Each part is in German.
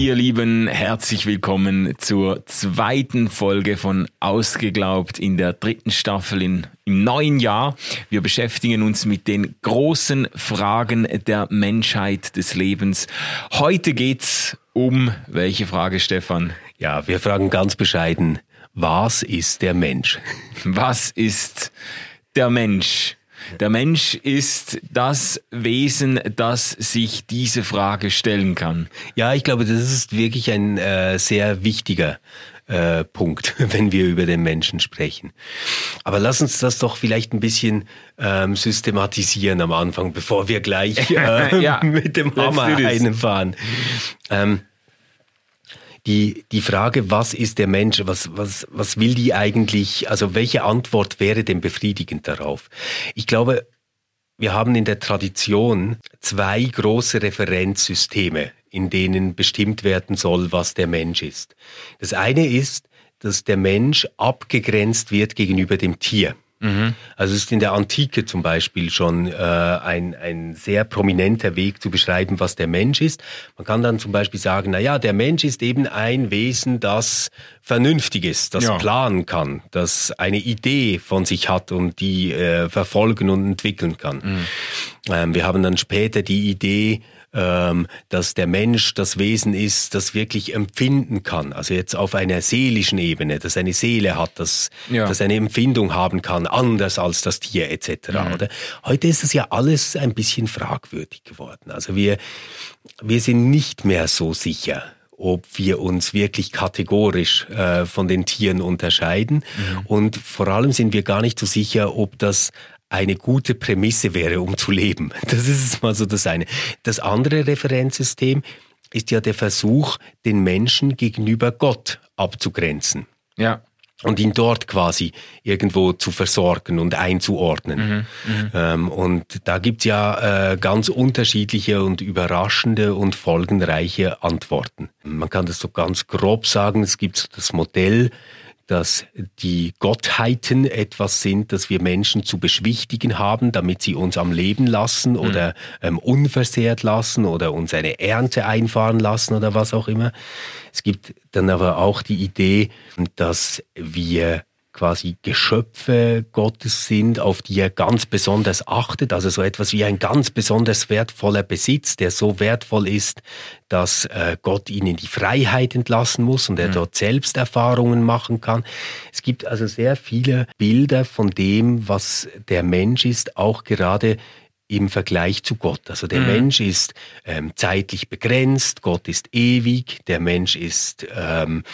Ihr Lieben, herzlich willkommen zur zweiten Folge von Ausgeglaubt in der dritten Staffel in, im neuen Jahr. Wir beschäftigen uns mit den großen Fragen der Menschheit, des Lebens. Heute geht's um welche Frage, Stefan? Ja, wir fragen ganz bescheiden, was ist der Mensch? Was ist der Mensch? Der Mensch ist das Wesen, das sich diese Frage stellen kann. Ja, ich glaube, das ist wirklich ein äh, sehr wichtiger äh, Punkt, wenn wir über den Menschen sprechen. Aber lass uns das doch vielleicht ein bisschen ähm, systematisieren am Anfang, bevor wir gleich äh, ja, mit dem Hammer einfahren. Ähm, die, die Frage, was ist der Mensch, was, was, was will die eigentlich, also welche Antwort wäre denn befriedigend darauf? Ich glaube, wir haben in der Tradition zwei große Referenzsysteme, in denen bestimmt werden soll, was der Mensch ist. Das eine ist, dass der Mensch abgegrenzt wird gegenüber dem Tier. Mhm. Also es ist in der Antike zum Beispiel schon äh, ein, ein sehr prominenter Weg zu beschreiben, was der Mensch ist. Man kann dann zum Beispiel sagen, na ja, der Mensch ist eben ein Wesen, das vernünftig ist, das ja. planen kann, das eine Idee von sich hat und die äh, verfolgen und entwickeln kann. Mhm. Ähm, wir haben dann später die Idee, ähm, dass der Mensch das Wesen ist, das wirklich empfinden kann. Also jetzt auf einer seelischen Ebene, dass eine Seele hat, dass, ja. dass eine Empfindung haben kann, anders als das Tier etc. Mhm. Oder? Heute ist das ja alles ein bisschen fragwürdig geworden. Also wir, wir sind nicht mehr so sicher ob wir uns wirklich kategorisch äh, von den Tieren unterscheiden. Mhm. Und vor allem sind wir gar nicht so sicher, ob das eine gute Prämisse wäre, um zu leben. Das ist mal so das eine. Das andere Referenzsystem ist ja der Versuch, den Menschen gegenüber Gott abzugrenzen. Ja. Und ihn dort quasi irgendwo zu versorgen und einzuordnen. Mhm, mhm. ähm, und da gibt's ja äh, ganz unterschiedliche und überraschende und folgenreiche Antworten. Man kann das so ganz grob sagen, es gibt das Modell dass die Gottheiten etwas sind, das wir Menschen zu beschwichtigen haben, damit sie uns am Leben lassen oder mhm. ähm, unversehrt lassen oder uns eine Ernte einfahren lassen oder was auch immer. Es gibt dann aber auch die Idee, dass wir quasi Geschöpfe Gottes sind, auf die er ganz besonders achtet, also so etwas wie ein ganz besonders wertvoller Besitz, der so wertvoll ist, dass äh, Gott ihn in die Freiheit entlassen muss und er mhm. dort selbst Erfahrungen machen kann. Es gibt also sehr viele Bilder von dem, was der Mensch ist, auch gerade im Vergleich zu Gott. Also der mhm. Mensch ist ähm, zeitlich begrenzt, Gott ist ewig, der Mensch ist ähm,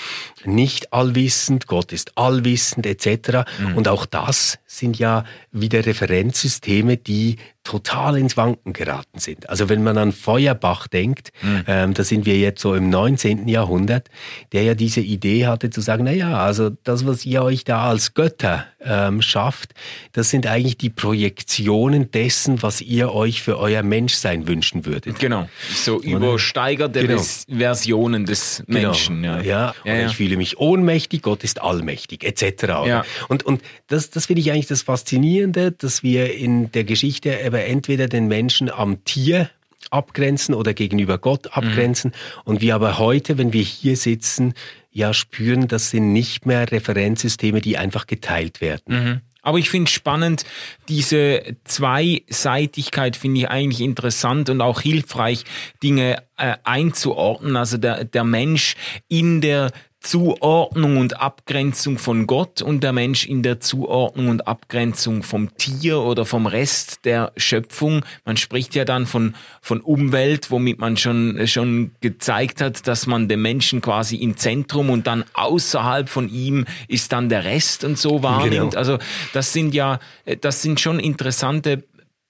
nicht allwissend, Gott ist allwissend etc. Mhm. Und auch das sind ja wieder Referenzsysteme, die total ins Wanken geraten sind. Also wenn man an Feuerbach denkt, mhm. ähm, da sind wir jetzt so im 19. Jahrhundert, der ja diese Idee hatte zu sagen, na ja, also das, was ihr euch da als Götter ähm, schafft, das sind eigentlich die Projektionen dessen, was ihr euch für euer Menschsein wünschen würdet. Genau, so übersteigerte genau. Versionen des genau. Menschen. Genau. Ja, ja, ja, ja. ich fühle mich ohnmächtig, Gott ist allmächtig, etc. Ja. Und, und das, das finde ich eigentlich das Faszinierende, dass wir in der Geschichte aber entweder den Menschen am Tier abgrenzen oder gegenüber Gott abgrenzen. Mhm. Und wir aber heute, wenn wir hier sitzen, ja spüren, das sind nicht mehr Referenzsysteme, die einfach geteilt werden. Mhm. Aber ich finde spannend, diese Zweiseitigkeit finde ich eigentlich interessant und auch hilfreich, Dinge äh, einzuordnen. Also der, der Mensch in der Zuordnung und Abgrenzung von Gott und der Mensch in der Zuordnung und Abgrenzung vom Tier oder vom Rest der Schöpfung. Man spricht ja dann von, von Umwelt, womit man schon, schon gezeigt hat, dass man den Menschen quasi im Zentrum und dann außerhalb von ihm ist dann der Rest und so wahrnimmt. Genau. Also das sind ja, das sind schon interessante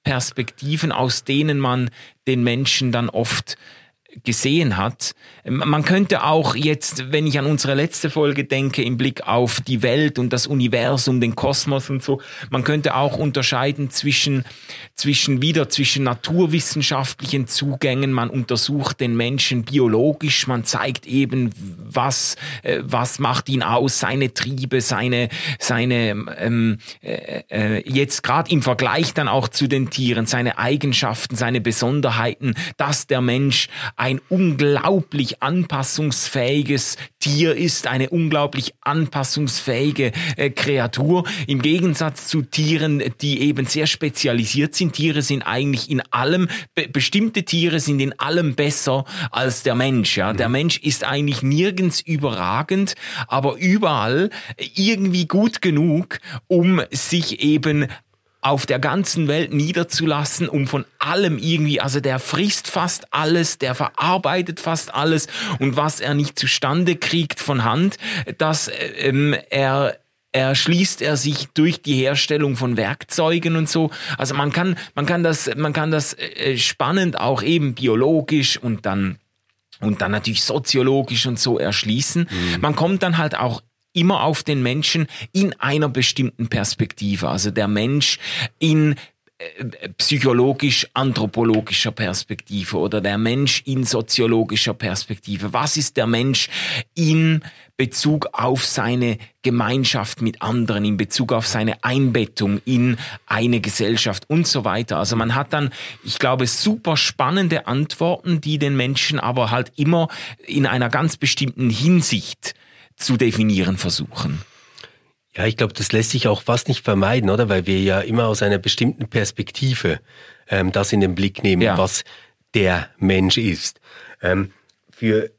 Perspektiven, aus denen man den Menschen dann oft gesehen hat. Man könnte auch jetzt, wenn ich an unsere letzte Folge denke, im Blick auf die Welt und das Universum, den Kosmos und so, man könnte auch unterscheiden zwischen, zwischen wieder zwischen naturwissenschaftlichen Zugängen. Man untersucht den Menschen biologisch, man zeigt eben, was, äh, was macht ihn aus, seine Triebe, seine, seine ähm, äh, äh, jetzt gerade im Vergleich dann auch zu den Tieren, seine Eigenschaften, seine Besonderheiten, dass der Mensch ein unglaublich anpassungsfähiges Tier ist, eine unglaublich anpassungsfähige äh, Kreatur. Im Gegensatz zu Tieren, die eben sehr spezialisiert sind. Tiere sind eigentlich in allem, be bestimmte Tiere sind in allem besser als der Mensch. Ja? Der Mensch ist eigentlich nirgends überragend, aber überall irgendwie gut genug, um sich eben auf der ganzen Welt niederzulassen, um von allem irgendwie, also der frisst fast alles, der verarbeitet fast alles und was er nicht zustande kriegt von Hand, dass ähm, er erschließt er sich durch die Herstellung von Werkzeugen und so. Also man kann, man kann das, man kann das äh, spannend auch eben biologisch und dann und dann natürlich soziologisch und so erschließen. Mhm. Man kommt dann halt auch immer auf den Menschen in einer bestimmten Perspektive. Also der Mensch in äh, psychologisch-anthropologischer Perspektive oder der Mensch in soziologischer Perspektive. Was ist der Mensch in Bezug auf seine Gemeinschaft mit anderen, in Bezug auf seine Einbettung in eine Gesellschaft und so weiter. Also man hat dann, ich glaube, super spannende Antworten, die den Menschen aber halt immer in einer ganz bestimmten Hinsicht zu definieren versuchen. Ja, ich glaube, das lässt sich auch fast nicht vermeiden, oder? Weil wir ja immer aus einer bestimmten Perspektive ähm, das in den Blick nehmen, ja. was der Mensch ist. Ähm, für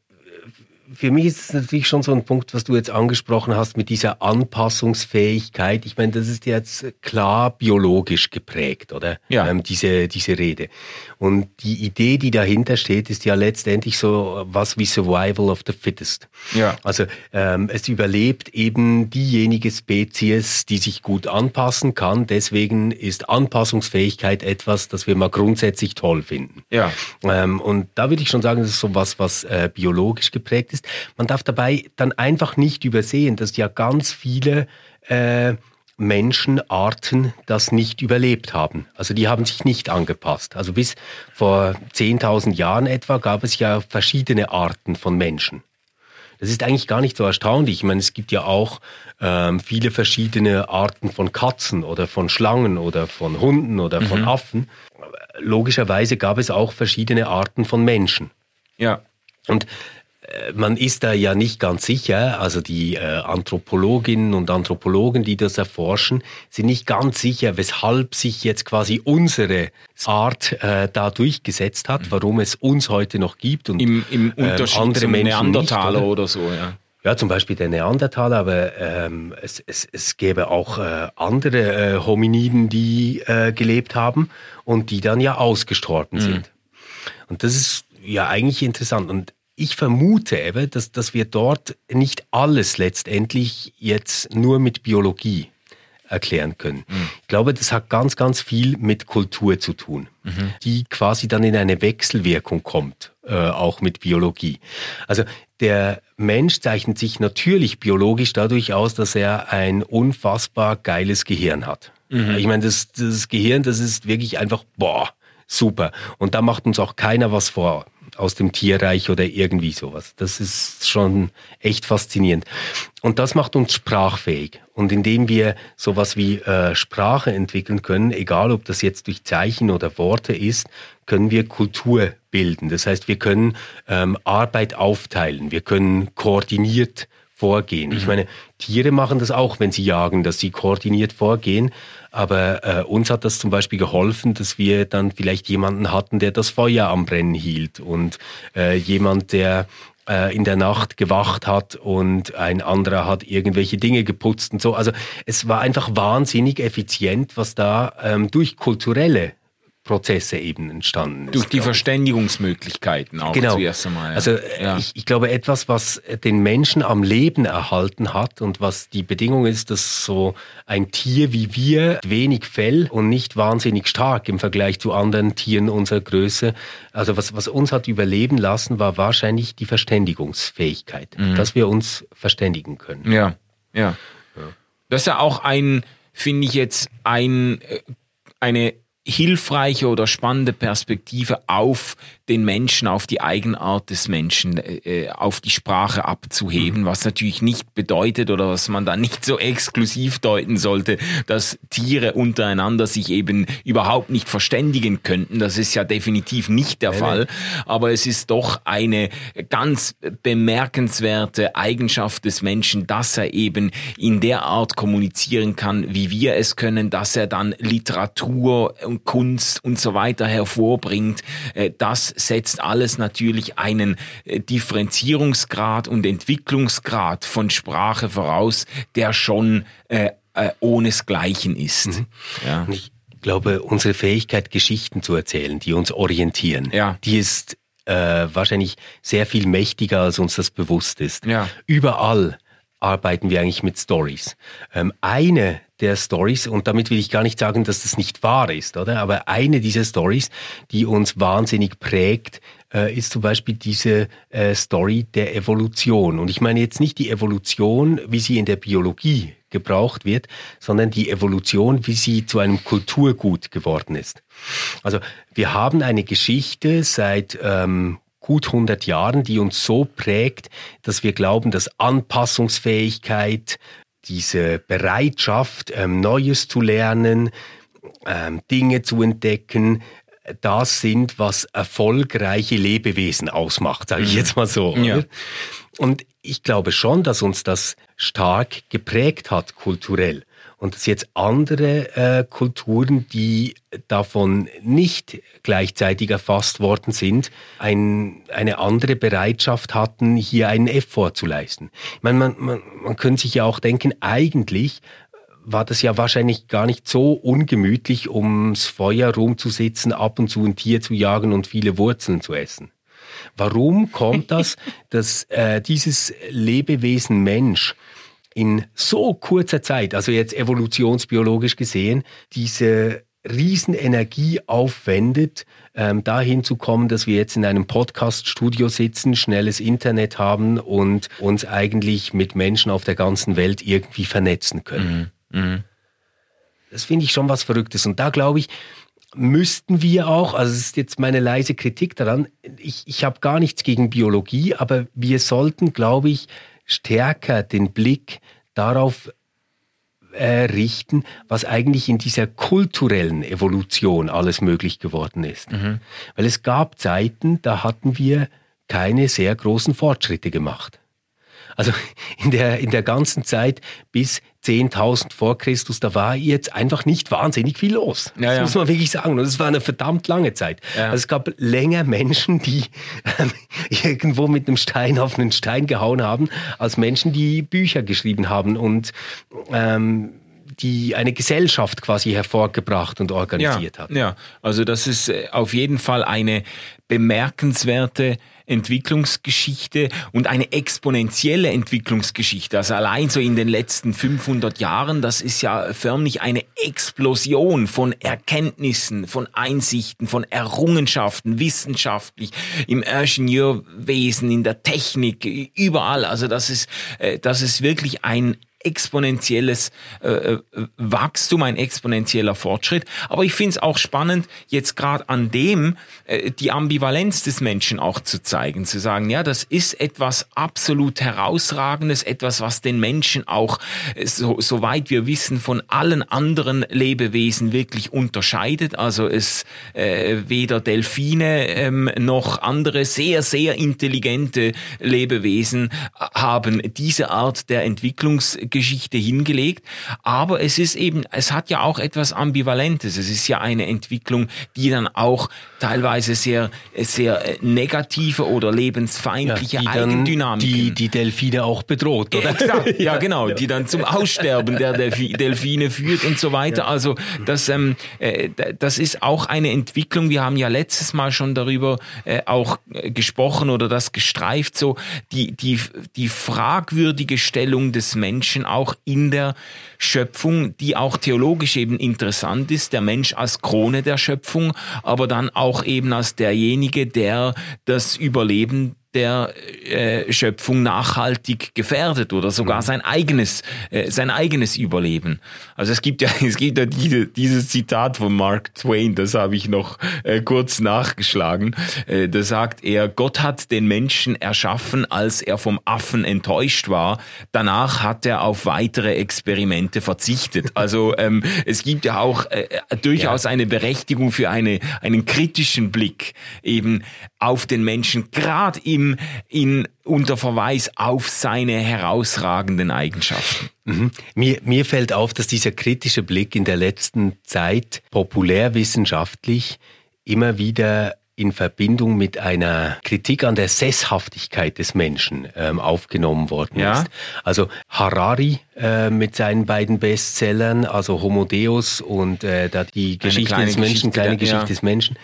für mich ist es natürlich schon so ein Punkt, was du jetzt angesprochen hast mit dieser Anpassungsfähigkeit. Ich meine, das ist jetzt klar biologisch geprägt, oder? Ja. Ähm, diese, diese Rede. Und die Idee, die dahinter steht, ist ja letztendlich so was wie Survival of the Fittest. Ja. Also ähm, es überlebt eben diejenige Spezies, die sich gut anpassen kann. Deswegen ist Anpassungsfähigkeit etwas, das wir mal grundsätzlich toll finden. Ja. Ähm, und da würde ich schon sagen, das ist so was, was äh, biologisch geprägt ist ist. Man darf dabei dann einfach nicht übersehen, dass ja ganz viele äh, Menschenarten das nicht überlebt haben. Also die haben sich nicht angepasst. Also bis vor 10.000 Jahren etwa gab es ja verschiedene Arten von Menschen. Das ist eigentlich gar nicht so erstaunlich. Ich meine, es gibt ja auch ähm, viele verschiedene Arten von Katzen oder von Schlangen oder von Hunden oder von mhm. Affen. Logischerweise gab es auch verschiedene Arten von Menschen. Ja. Und man ist da ja nicht ganz sicher, also die äh, Anthropologinnen und Anthropologen, die das erforschen, sind nicht ganz sicher, weshalb sich jetzt quasi unsere Art äh, da durchgesetzt hat, warum es uns heute noch gibt und im, im Unterschied äh, andere zum Menschen Neandertaler nicht, oder? oder? so, ja. Ja, zum Beispiel der Neandertaler, aber ähm, es, es, es gäbe auch äh, andere äh, Hominiden, die äh, gelebt haben und die dann ja ausgestorben mhm. sind. Und das ist ja eigentlich interessant. Und ich vermute eben, dass, dass wir dort nicht alles letztendlich jetzt nur mit Biologie erklären können. Mhm. Ich glaube, das hat ganz, ganz viel mit Kultur zu tun, mhm. die quasi dann in eine Wechselwirkung kommt, äh, auch mit Biologie. Also der Mensch zeichnet sich natürlich biologisch dadurch aus, dass er ein unfassbar geiles Gehirn hat. Mhm. Ich meine, das, das Gehirn, das ist wirklich einfach, boah, super. Und da macht uns auch keiner was vor aus dem Tierreich oder irgendwie sowas. Das ist schon echt faszinierend. Und das macht uns sprachfähig. Und indem wir sowas wie äh, Sprache entwickeln können, egal ob das jetzt durch Zeichen oder Worte ist, können wir Kultur bilden. Das heißt, wir können ähm, Arbeit aufteilen, wir können koordiniert vorgehen. Mhm. Ich meine, Tiere machen das auch, wenn sie jagen, dass sie koordiniert vorgehen. Aber äh, uns hat das zum Beispiel geholfen, dass wir dann vielleicht jemanden hatten, der das Feuer am Brennen hielt und äh, jemand, der äh, in der Nacht gewacht hat und ein anderer hat irgendwelche Dinge geputzt und so. Also es war einfach wahnsinnig effizient, was da ähm, durch kulturelle Prozesse eben entstanden ist. Durch die Verständigungsmöglichkeiten auch genau. zuerst einmal. Ja. Also äh, ja. ich, ich, glaube, etwas, was den Menschen am Leben erhalten hat und was die Bedingung ist, dass so ein Tier wie wir wenig Fell und nicht wahnsinnig stark im Vergleich zu anderen Tieren unserer Größe, also was, was uns hat überleben lassen, war wahrscheinlich die Verständigungsfähigkeit, mhm. dass wir uns verständigen können. Ja, ja. ja. Das ist ja auch ein, finde ich jetzt, ein, äh, eine hilfreiche oder spannende Perspektive auf den Menschen, auf die Eigenart des Menschen, äh, auf die Sprache abzuheben, was natürlich nicht bedeutet oder was man da nicht so exklusiv deuten sollte, dass Tiere untereinander sich eben überhaupt nicht verständigen könnten. Das ist ja definitiv nicht der Fall. Aber es ist doch eine ganz bemerkenswerte Eigenschaft des Menschen, dass er eben in der Art kommunizieren kann, wie wir es können, dass er dann Literatur und Kunst und so weiter hervorbringt. Äh, das setzt alles natürlich einen äh, Differenzierungsgrad und Entwicklungsgrad von Sprache voraus, der schon äh, äh, ohnesgleichen ist. Mhm. Ja. ich glaube, unsere Fähigkeit, Geschichten zu erzählen, die uns orientieren, ja. die ist äh, wahrscheinlich sehr viel mächtiger, als uns das bewusst ist. Ja. Überall arbeiten wir eigentlich mit Stories. Ähm, eine der Stories, und damit will ich gar nicht sagen, dass das nicht wahr ist, oder? Aber eine dieser Stories, die uns wahnsinnig prägt, äh, ist zum Beispiel diese äh, Story der Evolution. Und ich meine jetzt nicht die Evolution, wie sie in der Biologie gebraucht wird, sondern die Evolution, wie sie zu einem Kulturgut geworden ist. Also wir haben eine Geschichte seit ähm, gut 100 Jahren, die uns so prägt, dass wir glauben, dass Anpassungsfähigkeit, diese Bereitschaft, ähm, Neues zu lernen, ähm, Dinge zu entdecken, das sind, was erfolgreiche Lebewesen ausmacht, sage ich mhm. jetzt mal so. Ja. Und ich glaube schon, dass uns das stark geprägt hat kulturell und dass jetzt andere äh, Kulturen, die davon nicht gleichzeitig erfasst worden sind, ein, eine andere Bereitschaft hatten, hier einen Effort zu leisten. Ich meine, man, man, man könnte sich ja auch denken, eigentlich war das ja wahrscheinlich gar nicht so ungemütlich, ums Feuer rumzusitzen, ab und zu ein Tier zu jagen und viele Wurzeln zu essen. Warum kommt das, dass äh, dieses Lebewesen Mensch in so kurzer Zeit, also jetzt evolutionsbiologisch gesehen, diese Riesenenergie aufwendet, ähm, dahin zu kommen, dass wir jetzt in einem Podcast-Studio sitzen, schnelles Internet haben und uns eigentlich mit Menschen auf der ganzen Welt irgendwie vernetzen können. Mhm. Mhm. Das finde ich schon was Verrücktes. Und da glaube ich, müssten wir auch, also es ist jetzt meine leise Kritik daran, ich, ich habe gar nichts gegen Biologie, aber wir sollten, glaube ich, stärker den Blick darauf äh, richten, was eigentlich in dieser kulturellen Evolution alles möglich geworden ist. Mhm. Weil es gab Zeiten, da hatten wir keine sehr großen Fortschritte gemacht. Also in der, in der ganzen Zeit bis 10.000 vor Christus, da war jetzt einfach nicht wahnsinnig viel los. Ja, das ja. muss man wirklich sagen. Und es war eine verdammt lange Zeit. Ja. Also es gab länger Menschen, die ähm, irgendwo mit einem Stein auf einen Stein gehauen haben, als Menschen, die Bücher geschrieben haben und ähm, die eine Gesellschaft quasi hervorgebracht und organisiert ja, hat. Ja, also das ist äh, auf jeden Fall eine bemerkenswerte Entwicklungsgeschichte und eine exponentielle Entwicklungsgeschichte. Also allein so in den letzten 500 Jahren, das ist ja förmlich eine Explosion von Erkenntnissen, von Einsichten, von Errungenschaften, wissenschaftlich, im Ingenieurwesen, in der Technik, überall. Also das ist, äh, das ist wirklich ein exponentielles äh, äh, Wachstum, ein exponentieller Fortschritt. Aber ich finde es auch spannend, jetzt gerade an dem äh, die Ambivalenz des Menschen auch zu zeigen, zu sagen, ja, das ist etwas absolut herausragendes, etwas, was den Menschen auch, äh, so, soweit wir wissen, von allen anderen Lebewesen wirklich unterscheidet. Also es äh, weder Delfine ähm, noch andere sehr, sehr intelligente Lebewesen haben diese Art der Entwicklungsgeschichte Geschichte hingelegt. Aber es ist eben, es hat ja auch etwas Ambivalentes. Es ist ja eine Entwicklung, die dann auch teilweise sehr, sehr äh, negative oder lebensfeindliche ja, Eigendynamiken. Die, die Delfine auch bedroht, oder? Exakt, ja genau, die dann zum Aussterben der Delfine führt und so weiter. Ja. Also das, ähm, äh, das ist auch eine Entwicklung. Wir haben ja letztes Mal schon darüber äh, auch äh, gesprochen oder das gestreift, so die, die, die fragwürdige Stellung des Menschen auch in der Schöpfung, die auch theologisch eben interessant ist. Der Mensch als Krone der Schöpfung, aber dann auch eben als derjenige, der das Überleben der äh, Schöpfung nachhaltig gefährdet oder sogar mhm. sein eigenes äh, sein eigenes Überleben. Also es gibt ja es gibt ja diese, dieses Zitat von Mark Twain, das habe ich noch äh, kurz nachgeschlagen. Äh, da sagt er: Gott hat den Menschen erschaffen, als er vom Affen enttäuscht war. Danach hat er auf weitere Experimente verzichtet. Also ähm, es gibt ja auch äh, durchaus ja. eine Berechtigung für eine einen kritischen Blick eben auf den Menschen, gerade im in, unter Verweis auf seine herausragenden Eigenschaften. Mhm. Mir, mir fällt auf, dass dieser kritische Blick in der letzten Zeit populärwissenschaftlich immer wieder in Verbindung mit einer Kritik an der Sesshaftigkeit des Menschen ähm, aufgenommen worden ja. ist. Also Harari äh, mit seinen beiden Bestsellern, also Homo Deus und äh, da die Geschichte des Menschen, Geschichte, kleine Geschichte ja. des Menschen,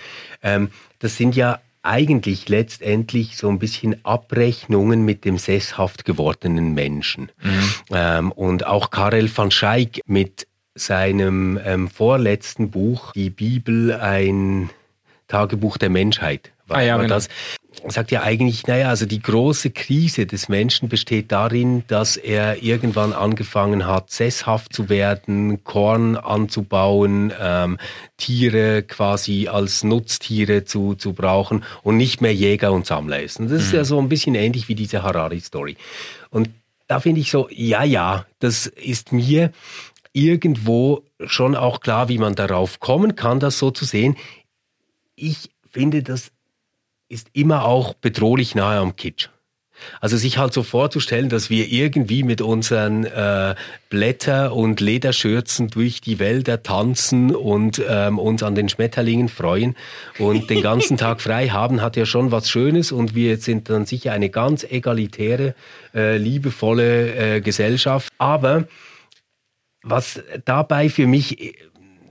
ähm, das sind ja eigentlich letztendlich so ein bisschen Abrechnungen mit dem sesshaft gewordenen Menschen. Mhm. Ähm, und auch Karel van Schaik mit seinem ähm, vorletzten Buch, die Bibel, ein Tagebuch der Menschheit, war, ah, ja, war genau. das sagt ja eigentlich, naja, also die große Krise des Menschen besteht darin, dass er irgendwann angefangen hat, sesshaft zu werden, Korn anzubauen, ähm, Tiere quasi als Nutztiere zu, zu brauchen und nicht mehr Jäger und Sammler ist. Und das mhm. ist ja so ein bisschen ähnlich wie diese Harari-Story. Und da finde ich so, ja, ja, das ist mir irgendwo schon auch klar, wie man darauf kommen kann, das so zu sehen. Ich finde das ist immer auch bedrohlich nahe am Kitsch. Also sich halt so vorzustellen, dass wir irgendwie mit unseren äh, Blätter- und Lederschürzen durch die Wälder tanzen und ähm, uns an den Schmetterlingen freuen und den ganzen Tag frei haben, hat ja schon was Schönes und wir sind dann sicher eine ganz egalitäre, äh, liebevolle äh, Gesellschaft. Aber was dabei für mich äh,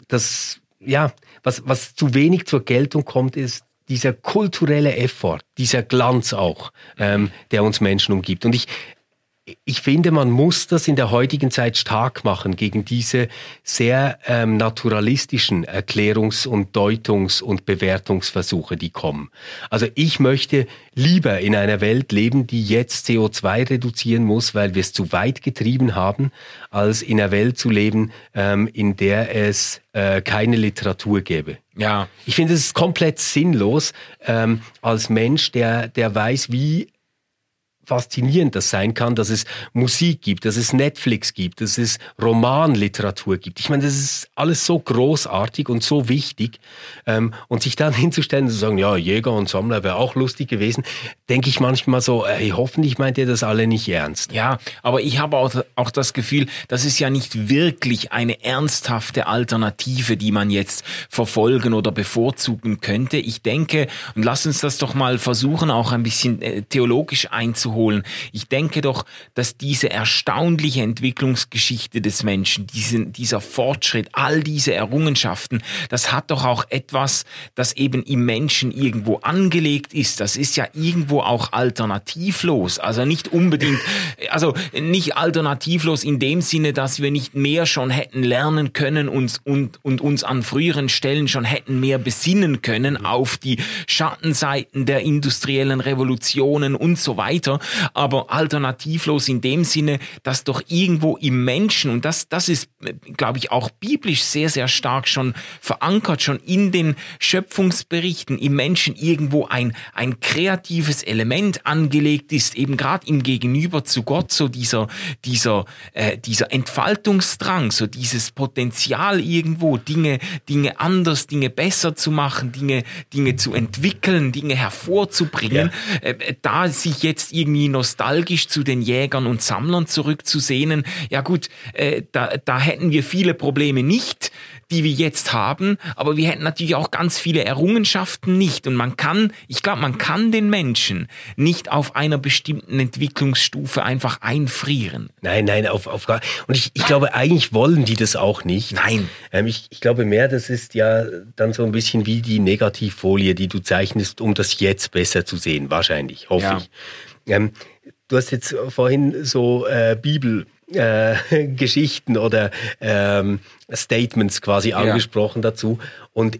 das ja, was, was zu wenig zur Geltung kommt, ist dieser kulturelle Effort, dieser Glanz auch, ähm, der uns Menschen umgibt. Und ich, ich finde, man muss das in der heutigen Zeit stark machen gegen diese sehr ähm, naturalistischen Erklärungs- und Deutungs- und Bewertungsversuche, die kommen. Also ich möchte lieber in einer Welt leben, die jetzt CO2 reduzieren muss, weil wir es zu weit getrieben haben, als in einer Welt zu leben, ähm, in der es äh, keine Literatur gäbe. Ja. Ich finde, es ist komplett sinnlos, ähm, als Mensch, der, der weiß, wie faszinierend das sein kann, dass es Musik gibt, dass es Netflix gibt, dass es Romanliteratur gibt. Ich meine, das ist alles so großartig und so wichtig. Ähm, und sich dann hinzustellen und zu sagen, ja, Jäger und Sammler wäre auch lustig gewesen, denke ich manchmal so, ey, hoffentlich meint ihr das alle nicht ernst. Ja, aber ich habe auch, auch das Gefühl, das ist ja nicht wirklich eine ernsthafte Alternative, die man jetzt verfolgen oder bevorzugen könnte. Ich denke, und lass uns das doch mal versuchen, auch ein bisschen äh, theologisch einzuholen, holen. Ich denke doch, dass diese erstaunliche Entwicklungsgeschichte des Menschen, diesen, dieser Fortschritt, all diese Errungenschaften, das hat doch auch etwas, das eben im Menschen irgendwo angelegt ist. Das ist ja irgendwo auch alternativlos. Also nicht unbedingt, also nicht alternativlos in dem Sinne, dass wir nicht mehr schon hätten lernen können uns, und, und uns an früheren Stellen schon hätten mehr besinnen können auf die Schattenseiten der industriellen Revolutionen und so weiter, aber alternativlos in dem Sinne, dass doch irgendwo im Menschen, und das, das ist, glaube ich, auch biblisch sehr, sehr stark schon verankert, schon in den Schöpfungsberichten, im Menschen irgendwo ein, ein kreatives Element angelegt ist, eben gerade im Gegenüber zu Gott, so dieser, dieser, äh, dieser Entfaltungsdrang, so dieses Potenzial irgendwo, Dinge, Dinge anders, Dinge besser zu machen, Dinge, Dinge zu entwickeln, Dinge hervorzubringen, ja. äh, da sich jetzt irgendwie irgendwie nostalgisch zu den Jägern und Sammlern zurückzusehnen. Ja gut, äh, da, da hätten wir viele Probleme nicht die wir jetzt haben, aber wir hätten natürlich auch ganz viele Errungenschaften nicht. Und man kann, ich glaube, man kann den Menschen nicht auf einer bestimmten Entwicklungsstufe einfach einfrieren. Nein, nein, auf, auf gar Und ich, ich glaube, eigentlich wollen die das auch nicht. Nein. Ähm, ich, ich glaube mehr, das ist ja dann so ein bisschen wie die Negativfolie, die du zeichnest, um das jetzt besser zu sehen. Wahrscheinlich, hoffe ja. ich. Ähm, du hast jetzt vorhin so äh, Bibel äh, Geschichten oder ähm, Statements quasi ja. angesprochen dazu. Und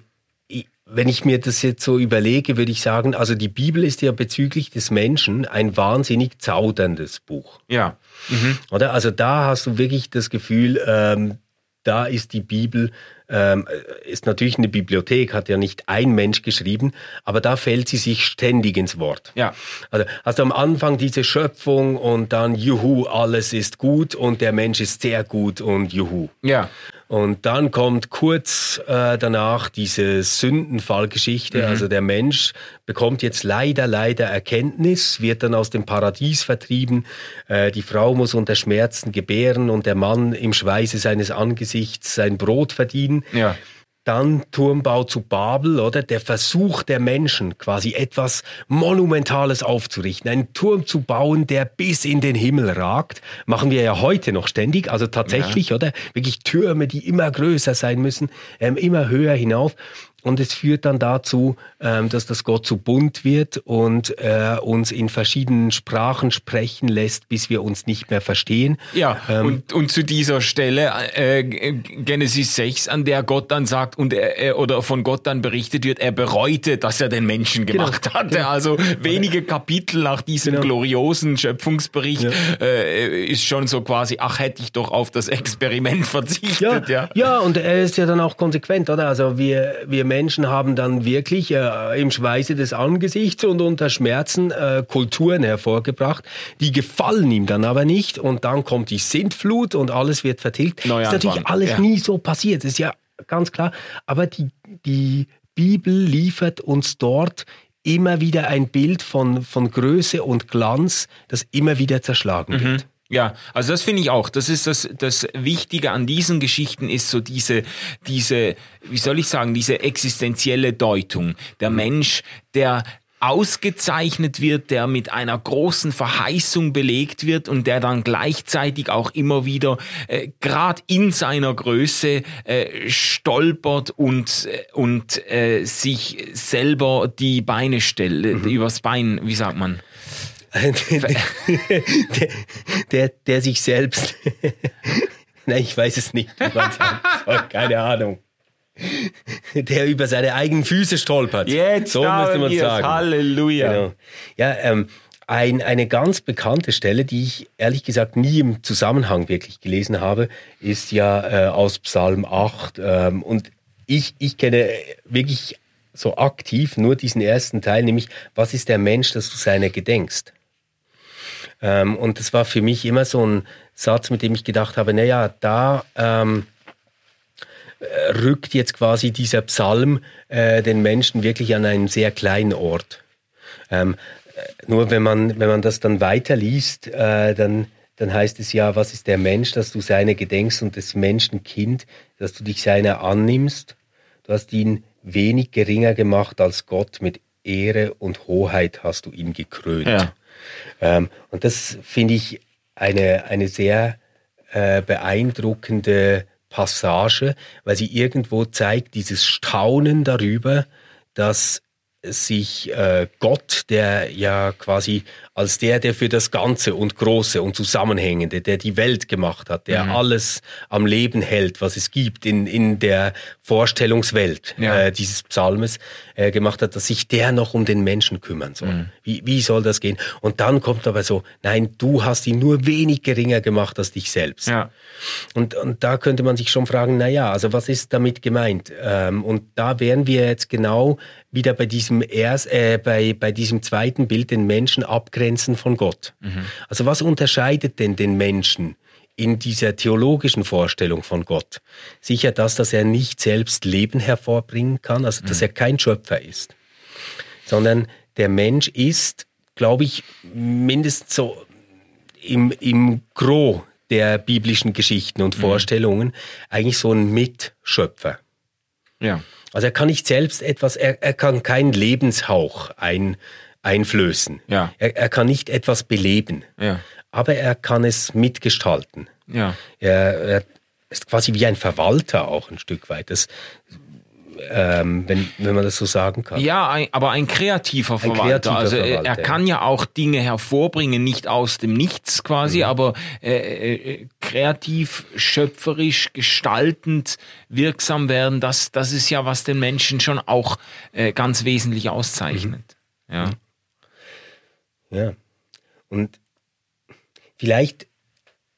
wenn ich mir das jetzt so überlege, würde ich sagen, also die Bibel ist ja bezüglich des Menschen ein wahnsinnig zauderndes Buch. Ja. Mhm. Oder? Also da hast du wirklich das Gefühl, ähm, da ist die Bibel, ähm, ist natürlich eine Bibliothek, hat ja nicht ein Mensch geschrieben, aber da fällt sie sich ständig ins Wort. Ja. Also du am Anfang diese Schöpfung und dann Juhu, alles ist gut und der Mensch ist sehr gut und Juhu. Ja. Und dann kommt kurz äh, danach diese Sündenfallgeschichte. Mhm. Also der Mensch bekommt jetzt leider, leider Erkenntnis, wird dann aus dem Paradies vertrieben. Äh, die Frau muss unter Schmerzen gebären und der Mann im Schweiße seines Angesichts sein Brot verdienen. Ja. Dann Turmbau zu Babel, oder? Der Versuch der Menschen, quasi etwas Monumentales aufzurichten. Einen Turm zu bauen, der bis in den Himmel ragt. Machen wir ja heute noch ständig. Also tatsächlich, ja. oder? Wirklich Türme, die immer größer sein müssen, ähm, immer höher hinauf. Und es führt dann dazu, ähm, dass das Gott zu bunt wird und äh, uns in verschiedenen Sprachen sprechen lässt, bis wir uns nicht mehr verstehen. Ja, ähm, und, und zu dieser Stelle, äh, Genesis 6, an der Gott dann sagt und er, oder von Gott dann berichtet wird, er bereute, dass er den Menschen genau, gemacht genau, hatte. Also wenige Kapitel nach diesem genau. gloriosen Schöpfungsbericht ja. äh, ist schon so quasi, ach, hätte ich doch auf das Experiment verzichtet. Ja, ja. ja und er ist ja dann auch konsequent, oder? Also wir, wir Menschen haben dann wirklich äh, im Schweiße des Angesichts und unter Schmerzen äh, Kulturen hervorgebracht. Die gefallen ihm dann aber nicht und dann kommt die Sintflut und alles wird vertilgt. Neuanfang. Ist natürlich alles ja. nie so passiert, ist ja ganz klar. Aber die, die Bibel liefert uns dort immer wieder ein Bild von, von Größe und Glanz, das immer wieder zerschlagen mhm. Ja, also das finde ich auch. Das ist das, das Wichtige an diesen Geschichten ist so diese, diese, wie soll ich sagen, diese existenzielle Deutung. Der mhm. Mensch, der ausgezeichnet wird, der mit einer großen Verheißung belegt wird und der dann gleichzeitig auch immer wieder äh, gerade in seiner Größe äh, stolpert und und äh, sich selber die Beine stellt, mhm. übers Bein, wie sagt man? Der, der, der sich selbst. Nein, ich weiß es nicht. Keine Ahnung. Der über seine eigenen Füße stolpert. Jetzt so müsste man sagen. Halleluja. Genau. Ja, ähm, ein, eine ganz bekannte Stelle, die ich ehrlich gesagt nie im Zusammenhang wirklich gelesen habe, ist ja äh, aus Psalm 8. Ähm, und ich, ich kenne wirklich so aktiv nur diesen ersten Teil, nämlich was ist der Mensch, dass du seiner gedenkst? Ähm, und das war für mich immer so ein Satz, mit dem ich gedacht habe, naja, da ähm, äh, rückt jetzt quasi dieser Psalm äh, den Menschen wirklich an einen sehr kleinen Ort. Ähm, äh, nur wenn man, wenn man das dann weiterliest, äh, dann, dann heißt es ja, was ist der Mensch, dass du seine gedenkst und des Menschen Kind, dass du dich seiner annimmst. Du hast ihn wenig geringer gemacht als Gott, mit Ehre und Hoheit hast du ihn gekrönt. Ja. Ähm, und das finde ich eine, eine sehr äh, beeindruckende Passage, weil sie irgendwo zeigt dieses Staunen darüber, dass sich äh, Gott, der ja quasi als der, der für das Ganze und Große und Zusammenhängende, der die Welt gemacht hat, der mhm. alles am Leben hält, was es gibt in, in der Vorstellungswelt ja. äh, dieses Psalmes äh, gemacht hat, dass sich der noch um den Menschen kümmern soll. Mhm. Wie, wie soll das gehen? Und dann kommt aber so, nein, du hast ihn nur wenig geringer gemacht als dich selbst. Ja. Und, und da könnte man sich schon fragen, na ja, also was ist damit gemeint? Ähm, und da wären wir jetzt genau wieder bei diesem erst, äh, bei, bei diesem zweiten Bild den Menschen abgrenzen von Gott. Mhm. Also was unterscheidet denn den Menschen in dieser theologischen Vorstellung von Gott? Sicher das, dass er nicht selbst Leben hervorbringen kann, also dass mhm. er kein Schöpfer ist, sondern der Mensch ist glaube ich, mindestens so im, im Gros der biblischen Geschichten und mhm. Vorstellungen eigentlich so ein Mitschöpfer. Ja. Also er kann nicht selbst etwas, er, er kann keinen Lebenshauch ein, einflößen. Ja. Er, er kann nicht etwas beleben. Ja. Aber er kann es mitgestalten. Ja. Er, er ist quasi wie ein Verwalter auch ein Stück weit. Das ähm, wenn, wenn man das so sagen kann. Ja, ein, aber ein kreativer Verwalter. Ein kreativer also Verwalter, er kann ja auch Dinge hervorbringen, nicht aus dem Nichts quasi, mhm. aber äh, äh, kreativ, schöpferisch, gestaltend wirksam werden. Das, das ist ja, was den Menschen schon auch äh, ganz wesentlich auszeichnet. Mhm. Ja. Ja. Und vielleicht,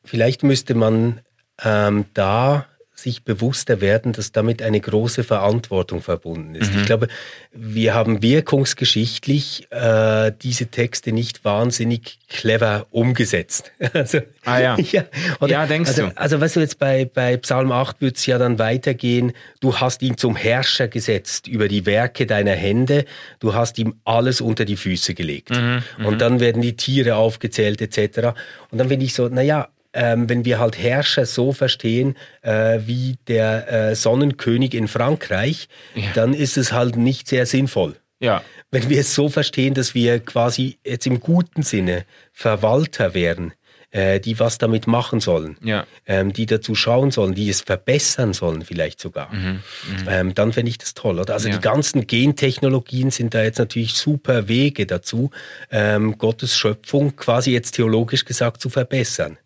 vielleicht müsste man ähm, da sich bewusster werden, dass damit eine große Verantwortung verbunden ist. Mhm. Ich glaube, wir haben wirkungsgeschichtlich äh, diese Texte nicht wahnsinnig clever umgesetzt. also, ah ja. ja, oder, ja denkst also, du. Also weißt du, jetzt bei, bei Psalm 8 wird es ja dann weitergehen, du hast ihn zum Herrscher gesetzt über die Werke deiner Hände, du hast ihm alles unter die Füße gelegt. Mhm, und mhm. dann werden die Tiere aufgezählt etc. Und dann finde ich so, naja, ähm, wenn wir halt Herrscher so verstehen äh, wie der äh, Sonnenkönig in Frankreich, ja. dann ist es halt nicht sehr sinnvoll. Ja. Wenn wir es so verstehen, dass wir quasi jetzt im guten Sinne Verwalter wären, äh, die was damit machen sollen, ja. ähm, die dazu schauen sollen, die es verbessern sollen vielleicht sogar, mhm. Mhm. Ähm, dann fände ich das toll. Oder? Also ja. die ganzen Gentechnologien sind da jetzt natürlich super Wege dazu, ähm, Gottes Schöpfung quasi jetzt theologisch gesagt zu verbessern.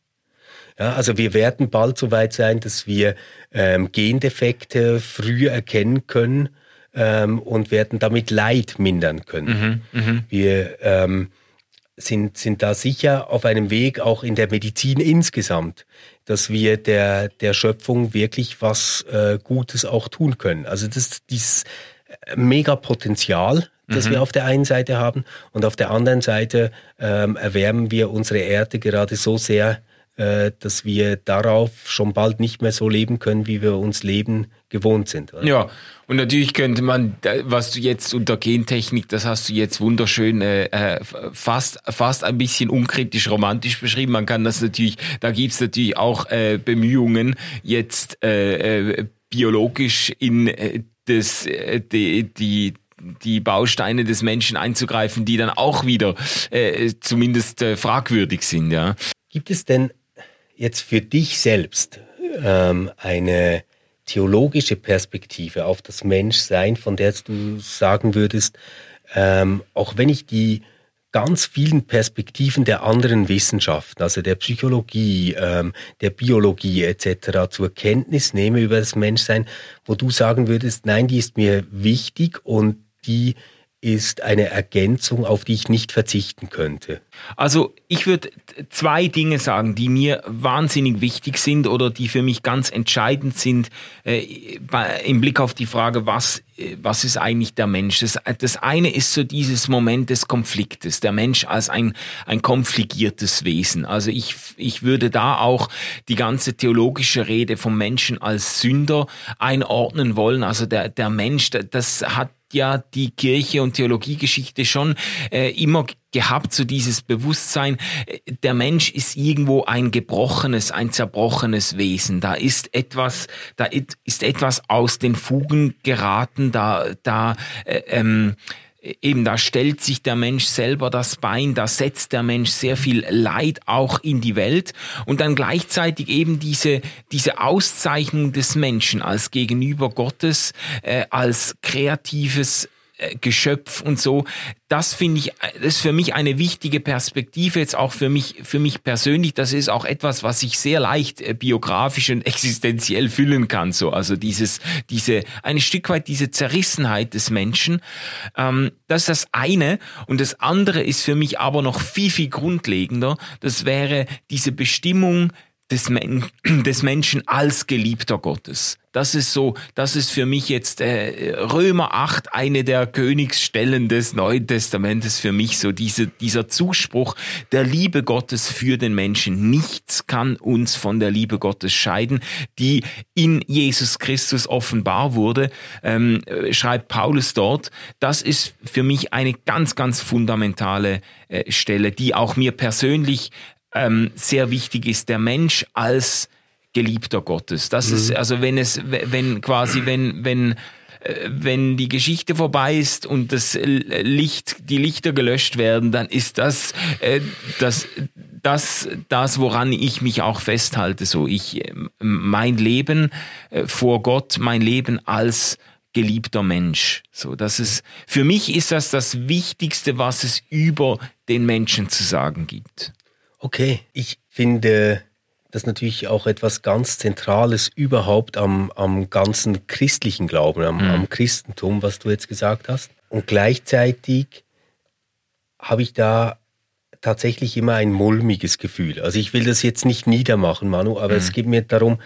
Ja, also wir werden bald so weit sein, dass wir ähm, Gendefekte früh erkennen können ähm, und werden damit Leid mindern können. Mhm, mh. Wir ähm, sind, sind da sicher auf einem Weg, auch in der Medizin insgesamt, dass wir der, der Schöpfung wirklich was äh, Gutes auch tun können. Also das dieses Megapotenzial, das mhm. wir auf der einen Seite haben und auf der anderen Seite ähm, erwärmen wir unsere Erde gerade so sehr, äh, dass wir darauf schon bald nicht mehr so leben können, wie wir uns leben gewohnt sind. Oder? Ja, und natürlich könnte man, was du jetzt unter Gentechnik, das hast du jetzt wunderschön äh, äh, fast, fast ein bisschen unkritisch romantisch beschrieben. Man kann das natürlich, da gibt's natürlich auch äh, Bemühungen, jetzt äh, äh, biologisch in äh, das, äh, die, die die Bausteine des Menschen einzugreifen, die dann auch wieder äh, zumindest äh, fragwürdig sind. Ja. Gibt es denn jetzt für dich selbst ähm, eine theologische Perspektive auf das Menschsein, von der du sagen würdest, ähm, auch wenn ich die ganz vielen Perspektiven der anderen Wissenschaften, also der Psychologie, ähm, der Biologie etc. zur Kenntnis nehme über das Menschsein, wo du sagen würdest, nein, die ist mir wichtig und die ist eine Ergänzung, auf die ich nicht verzichten könnte? Also ich würde zwei Dinge sagen, die mir wahnsinnig wichtig sind oder die für mich ganz entscheidend sind äh, bei, im Blick auf die Frage, was, äh, was ist eigentlich der Mensch? Das, das eine ist so dieses Moment des Konfliktes, der Mensch als ein, ein konfligiertes Wesen. Also ich, ich würde da auch die ganze theologische Rede vom Menschen als Sünder einordnen wollen. Also der, der Mensch, das hat ja die Kirche und Theologiegeschichte schon äh, immer gehabt, so dieses Bewusstsein, äh, der Mensch ist irgendwo ein gebrochenes, ein zerbrochenes Wesen. Da ist etwas, da ist etwas aus den Fugen geraten, da, da äh, ähm, eben da stellt sich der Mensch selber das Bein, da setzt der Mensch sehr viel Leid auch in die Welt. Und dann gleichzeitig eben diese, diese Auszeichnung des Menschen als Gegenüber Gottes, äh, als kreatives Geschöpf und so. Das finde ich, das ist für mich eine wichtige Perspektive, jetzt auch für mich, für mich persönlich. Das ist auch etwas, was ich sehr leicht äh, biografisch und existenziell füllen kann. So, also dieses, diese, ein Stück weit diese Zerrissenheit des Menschen. Ähm, das ist das eine. Und das andere ist für mich aber noch viel, viel grundlegender. Das wäre diese Bestimmung des, Men des Menschen als Geliebter Gottes. Das ist so, das ist für mich jetzt äh, Römer 8 eine der Königsstellen des Neuen Testamentes für mich so diese, dieser Zuspruch der Liebe Gottes für den Menschen. Nichts kann uns von der Liebe Gottes scheiden, die in Jesus Christus offenbar wurde, ähm, schreibt Paulus dort. Das ist für mich eine ganz, ganz fundamentale äh, Stelle, die auch mir persönlich ähm, sehr wichtig ist, der Mensch als Geliebter Gottes. Das mhm. ist, also wenn es, wenn quasi, wenn, wenn, äh, wenn die Geschichte vorbei ist und das Licht, die Lichter gelöscht werden, dann ist das, äh, das, das, das, woran ich mich auch festhalte. So, ich, mein Leben äh, vor Gott, mein Leben als geliebter Mensch. So, das ist, für mich ist das das Wichtigste, was es über den Menschen zu sagen gibt. Okay, ich finde das natürlich auch etwas ganz Zentrales überhaupt am, am ganzen christlichen Glauben, am, mhm. am Christentum, was du jetzt gesagt hast. Und gleichzeitig habe ich da tatsächlich immer ein mulmiges Gefühl. Also ich will das jetzt nicht niedermachen, Manu, aber mhm. es geht mir darum,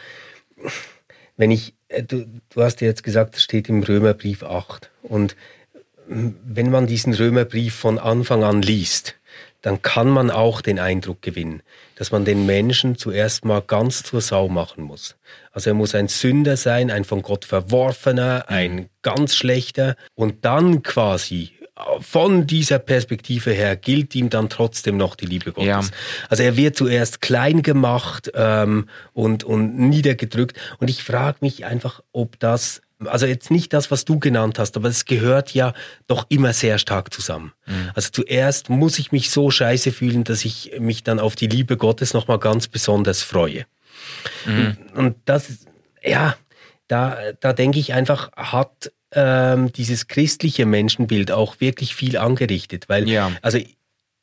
wenn ich, äh, du, du hast ja jetzt gesagt, es steht im Römerbrief 8. Und wenn man diesen Römerbrief von Anfang an liest, dann kann man auch den Eindruck gewinnen, dass man den Menschen zuerst mal ganz zur Sau machen muss. Also er muss ein Sünder sein, ein von Gott verworfener, ein ganz schlechter und dann quasi von dieser Perspektive her gilt ihm dann trotzdem noch die Liebe Gottes. Ja. Also er wird zuerst klein gemacht ähm, und, und niedergedrückt. Und ich frage mich einfach, ob das also jetzt nicht das, was du genannt hast, aber es gehört ja doch immer sehr stark zusammen. Mhm. Also zuerst muss ich mich so scheiße fühlen, dass ich mich dann auf die Liebe Gottes nochmal ganz besonders freue. Mhm. Und, das, ja, da, da denke ich einfach, hat ähm, dieses christliche Menschenbild auch wirklich viel angerichtet, weil, ja. also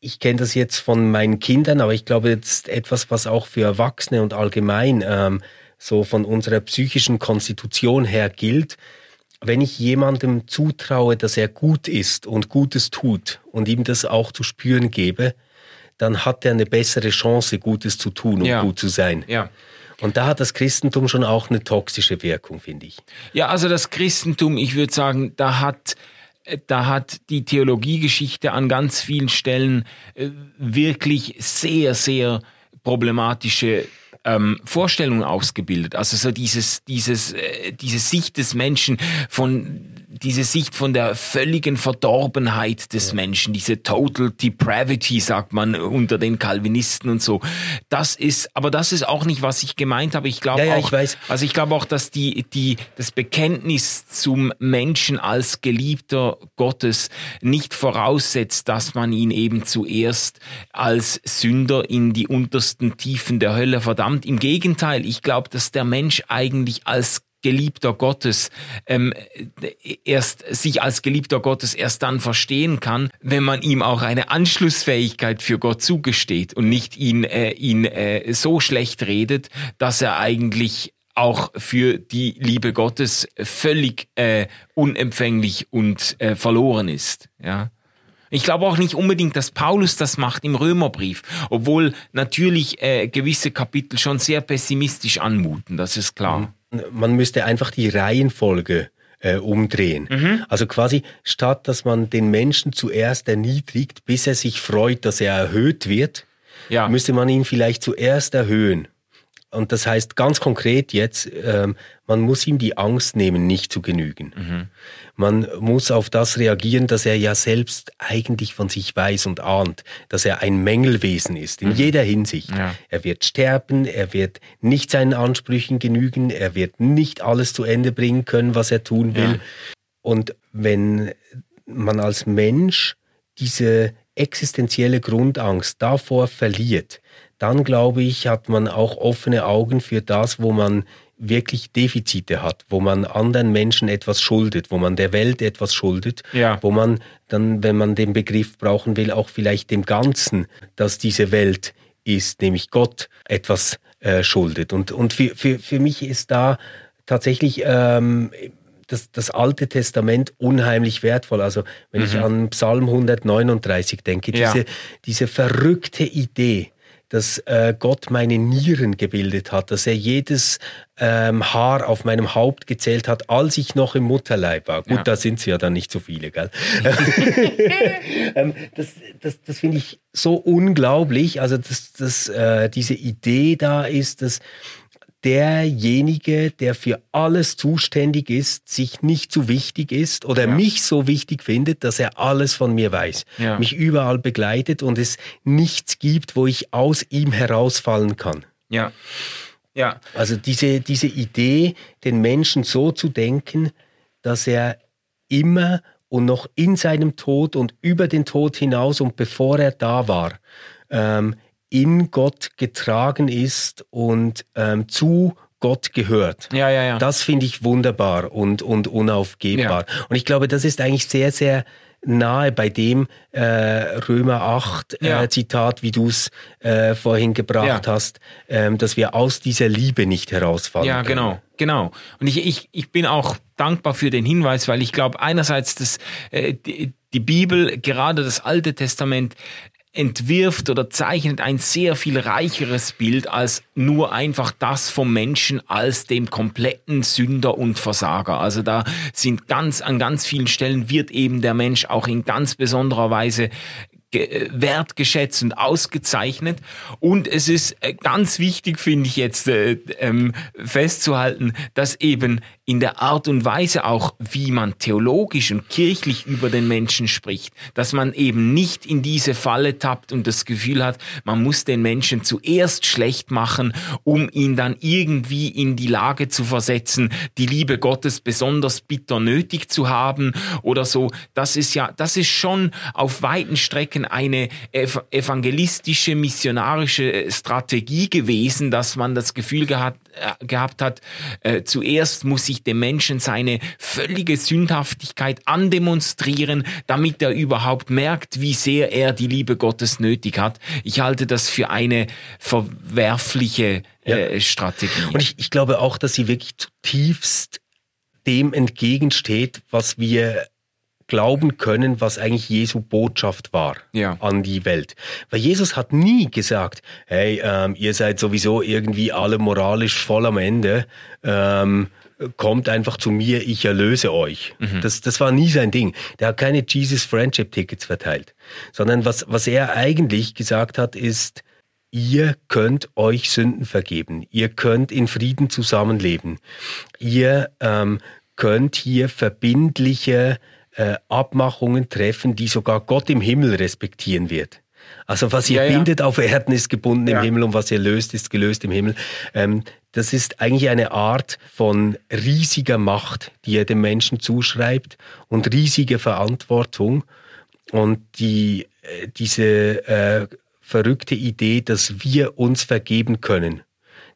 ich kenne das jetzt von meinen Kindern, aber ich glaube jetzt etwas, was auch für Erwachsene und allgemein ähm, so von unserer psychischen Konstitution her gilt, wenn ich jemandem zutraue, dass er gut ist und Gutes tut und ihm das auch zu spüren gebe, dann hat er eine bessere Chance, Gutes zu tun und ja. gut zu sein. Ja. Und da hat das Christentum schon auch eine toxische Wirkung, finde ich. Ja, also das Christentum, ich würde sagen, da hat da hat die Theologiegeschichte an ganz vielen Stellen äh, wirklich sehr, sehr problematische ähm, Vorstellungen ausgebildet. Also so dieses, dieses, äh, diese Sicht des Menschen von diese Sicht von der völligen Verdorbenheit des Menschen, diese Total Depravity, sagt man unter den Calvinisten und so. Das ist, aber das ist auch nicht, was ich gemeint habe. Ich glaube ja, ja, auch, ich also ich glaube auch, dass die, die, das Bekenntnis zum Menschen als Geliebter Gottes nicht voraussetzt, dass man ihn eben zuerst als Sünder in die untersten Tiefen der Hölle verdammt. Im Gegenteil, ich glaube, dass der Mensch eigentlich als Geliebter Gottes ähm, erst sich als Geliebter Gottes erst dann verstehen kann, wenn man ihm auch eine Anschlussfähigkeit für Gott zugesteht und nicht ihn äh, ihn äh, so schlecht redet, dass er eigentlich auch für die Liebe Gottes völlig äh, unempfänglich und äh, verloren ist. Ja. Ich glaube auch nicht unbedingt, dass Paulus das macht im Römerbrief, obwohl natürlich äh, gewisse Kapitel schon sehr pessimistisch anmuten, das ist klar. Mhm man müsste einfach die Reihenfolge äh, umdrehen. Mhm. Also quasi statt, dass man den Menschen zuerst erniedrigt, bis er sich freut, dass er erhöht wird, ja. müsste man ihn vielleicht zuerst erhöhen und das heißt ganz konkret jetzt, ähm, man muss ihm die Angst nehmen, nicht zu genügen. Mhm. Man muss auf das reagieren, dass er ja selbst eigentlich von sich weiß und ahnt, dass er ein Mängelwesen ist, in mhm. jeder Hinsicht. Ja. Er wird sterben, er wird nicht seinen Ansprüchen genügen, er wird nicht alles zu Ende bringen können, was er tun will. Ja. Und wenn man als Mensch diese existenzielle Grundangst davor verliert, dann glaube ich, hat man auch offene Augen für das, wo man wirklich Defizite hat, wo man anderen Menschen etwas schuldet, wo man der Welt etwas schuldet, ja. wo man dann, wenn man den Begriff brauchen will, auch vielleicht dem Ganzen, dass diese Welt ist, nämlich Gott, etwas äh, schuldet. Und, und für, für, für mich ist da tatsächlich ähm, das, das Alte Testament unheimlich wertvoll. Also wenn mhm. ich an Psalm 139 denke, diese, ja. diese verrückte Idee, dass äh, Gott meine Nieren gebildet hat, dass er jedes ähm, Haar auf meinem Haupt gezählt hat, als ich noch im Mutterleib war. Gut, ja. da sind sie ja dann nicht so viele, gell? ähm, das das, das finde ich so unglaublich. Also, dass, dass äh, diese Idee da ist, dass derjenige, der für alles zuständig ist, sich nicht so wichtig ist oder ja. mich so wichtig findet, dass er alles von mir weiß, ja. mich überall begleitet und es nichts gibt, wo ich aus ihm herausfallen kann. Ja. Ja. Also diese, diese Idee, den Menschen so zu denken, dass er immer und noch in seinem Tod und über den Tod hinaus und bevor er da war, ähm, in Gott getragen ist und ähm, zu Gott gehört. Ja, ja, ja. Das finde ich wunderbar und, und unaufgebbar. Ja. Und ich glaube, das ist eigentlich sehr, sehr nahe bei dem äh, Römer 8 äh, ja. Zitat, wie du es äh, vorhin gebracht ja. hast, ähm, dass wir aus dieser Liebe nicht herausfallen. Ja, können. genau, genau. Und ich, ich, ich bin auch dankbar für den Hinweis, weil ich glaube, einerseits, dass äh, die, die Bibel, gerade das Alte Testament, entwirft oder zeichnet ein sehr viel reicheres Bild als nur einfach das vom Menschen als dem kompletten Sünder und Versager. Also da sind ganz, an ganz vielen Stellen wird eben der Mensch auch in ganz besonderer Weise äh, wertgeschätzt und ausgezeichnet. Und es ist äh, ganz wichtig, finde ich jetzt äh, ähm, festzuhalten, dass eben in der Art und Weise auch, wie man theologisch und kirchlich über den Menschen spricht, dass man eben nicht in diese Falle tappt und das Gefühl hat, man muss den Menschen zuerst schlecht machen, um ihn dann irgendwie in die Lage zu versetzen, die Liebe Gottes besonders bitter nötig zu haben oder so. Das ist ja, das ist schon auf weiten Strecken eine evangelistische, missionarische Strategie gewesen, dass man das Gefühl gehabt, äh, gehabt hat, äh, zuerst muss ich dem Menschen seine völlige Sündhaftigkeit andemonstrieren, damit er überhaupt merkt, wie sehr er die Liebe Gottes nötig hat. Ich halte das für eine verwerfliche äh, ja. Strategie. Und ich, ich glaube auch, dass sie wirklich zutiefst dem entgegensteht, was wir glauben können, was eigentlich Jesu Botschaft war ja. an die Welt. Weil Jesus hat nie gesagt, hey, ähm, ihr seid sowieso irgendwie alle moralisch voll am Ende. Ähm, kommt einfach zu mir, ich erlöse euch. Mhm. Das, das war nie sein Ding. Der hat keine Jesus Friendship Tickets verteilt, sondern was, was er eigentlich gesagt hat, ist, ihr könnt euch Sünden vergeben, ihr könnt in Frieden zusammenleben, ihr ähm, könnt hier verbindliche äh, Abmachungen treffen, die sogar Gott im Himmel respektieren wird. Also was ihr ja, bindet ja. auf Erden ist gebunden ja. im Himmel und was ihr löst ist gelöst im Himmel. Ähm, das ist eigentlich eine Art von riesiger Macht, die er dem Menschen zuschreibt und riesige Verantwortung und die äh, diese äh, verrückte Idee, dass wir uns vergeben können,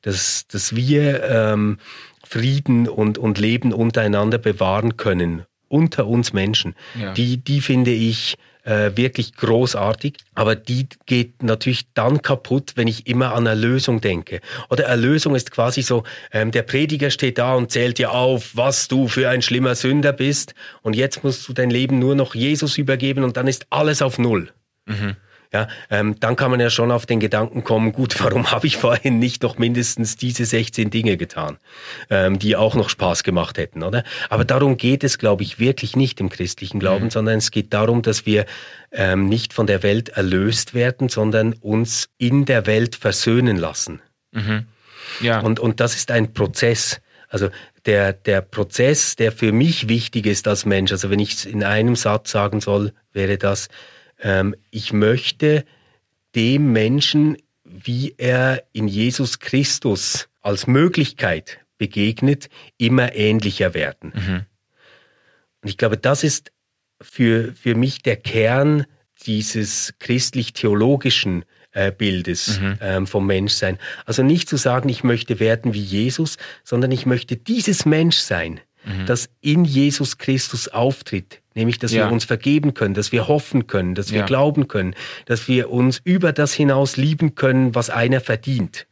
dass dass wir ähm, Frieden und und Leben untereinander bewahren können unter uns Menschen. Ja. Die, die finde ich äh, wirklich großartig, aber die geht natürlich dann kaputt, wenn ich immer an Erlösung denke. Oder Erlösung ist quasi so, ähm, der Prediger steht da und zählt dir auf, was du für ein schlimmer Sünder bist und jetzt musst du dein Leben nur noch Jesus übergeben und dann ist alles auf Null. Mhm ja, ähm, dann kann man ja schon auf den Gedanken kommen, gut, warum habe ich vorhin nicht noch mindestens diese 16 Dinge getan, ähm, die auch noch Spaß gemacht hätten, oder? Aber darum geht es, glaube ich, wirklich nicht im christlichen Glauben, mhm. sondern es geht darum, dass wir ähm, nicht von der Welt erlöst werden, sondern uns in der Welt versöhnen lassen. Mhm. Ja. Und, und das ist ein Prozess. Also der, der Prozess, der für mich wichtig ist als Mensch, also wenn ich es in einem Satz sagen soll, wäre das, ähm, ich möchte dem Menschen, wie er in Jesus Christus als Möglichkeit begegnet, immer ähnlicher werden. Mhm. Und ich glaube, das ist für, für mich der Kern dieses christlich-theologischen äh, Bildes mhm. ähm, vom Menschsein. Also nicht zu sagen, ich möchte werden wie Jesus, sondern ich möchte dieses Menschsein, mhm. das in Jesus Christus auftritt, nämlich dass ja. wir uns vergeben können, dass wir hoffen können, dass wir ja. glauben können, dass wir uns über das hinaus lieben können, was einer verdient.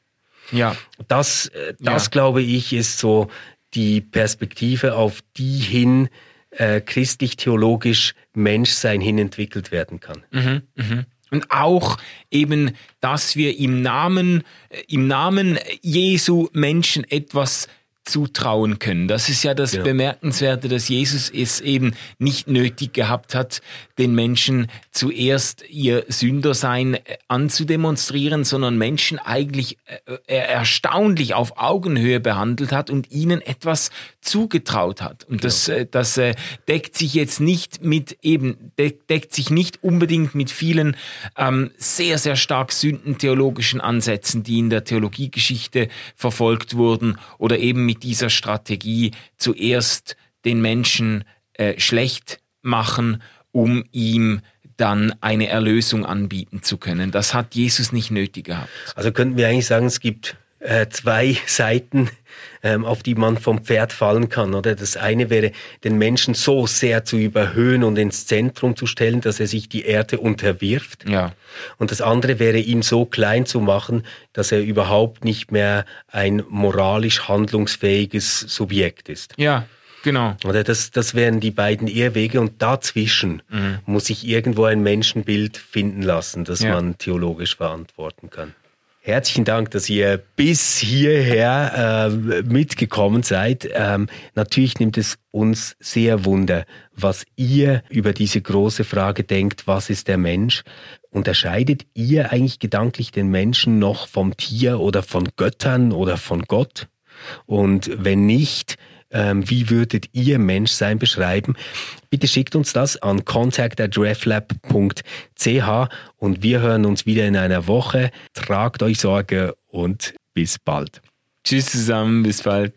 Ja. Das, äh, das ja. glaube ich, ist so die Perspektive, auf die hin äh, christlich-theologisch Menschsein hin entwickelt werden kann. Mhm, mhm. Und auch eben, dass wir im Namen, äh, im Namen Jesu Menschen etwas zutrauen können. Das ist ja das ja. Bemerkenswerte, dass Jesus es eben nicht nötig gehabt hat, den Menschen zuerst ihr Sündersein äh, anzudemonstrieren, sondern Menschen eigentlich äh, erstaunlich auf Augenhöhe behandelt hat und ihnen etwas zugetraut hat. Und das, ja. Äh, das deckt sich jetzt nicht mit eben, deckt sich nicht unbedingt mit vielen ähm, sehr, sehr stark sündentheologischen Ansätzen, die in der Theologiegeschichte verfolgt wurden oder eben mit dieser Strategie zuerst den Menschen äh, schlecht machen, um ihm dann eine Erlösung anbieten zu können. Das hat Jesus nicht nötig gehabt. Also könnten wir eigentlich sagen, es gibt äh, zwei Seiten, ähm, auf die man vom Pferd fallen kann. Oder das eine wäre, den Menschen so sehr zu überhöhen und ins Zentrum zu stellen, dass er sich die Erde unterwirft. Ja. Und das andere wäre, ihn so klein zu machen, dass er überhaupt nicht mehr ein moralisch handlungsfähiges Subjekt ist. Ja. Genau. Oder das, das wären die beiden Irrwege und dazwischen mhm. muss sich irgendwo ein Menschenbild finden lassen, das ja. man theologisch verantworten kann. Herzlichen Dank, dass ihr bis hierher äh, mitgekommen seid. Ähm, natürlich nimmt es uns sehr wunder, was ihr über diese große Frage denkt, was ist der Mensch? Unterscheidet ihr eigentlich gedanklich den Menschen noch vom Tier oder von Göttern oder von Gott? Und wenn nicht, ähm, wie würdet ihr Menschsein beschreiben? Bitte schickt uns das an contact@reflab.ch und wir hören uns wieder in einer Woche. Tragt euch Sorge und bis bald. Tschüss zusammen, bis bald.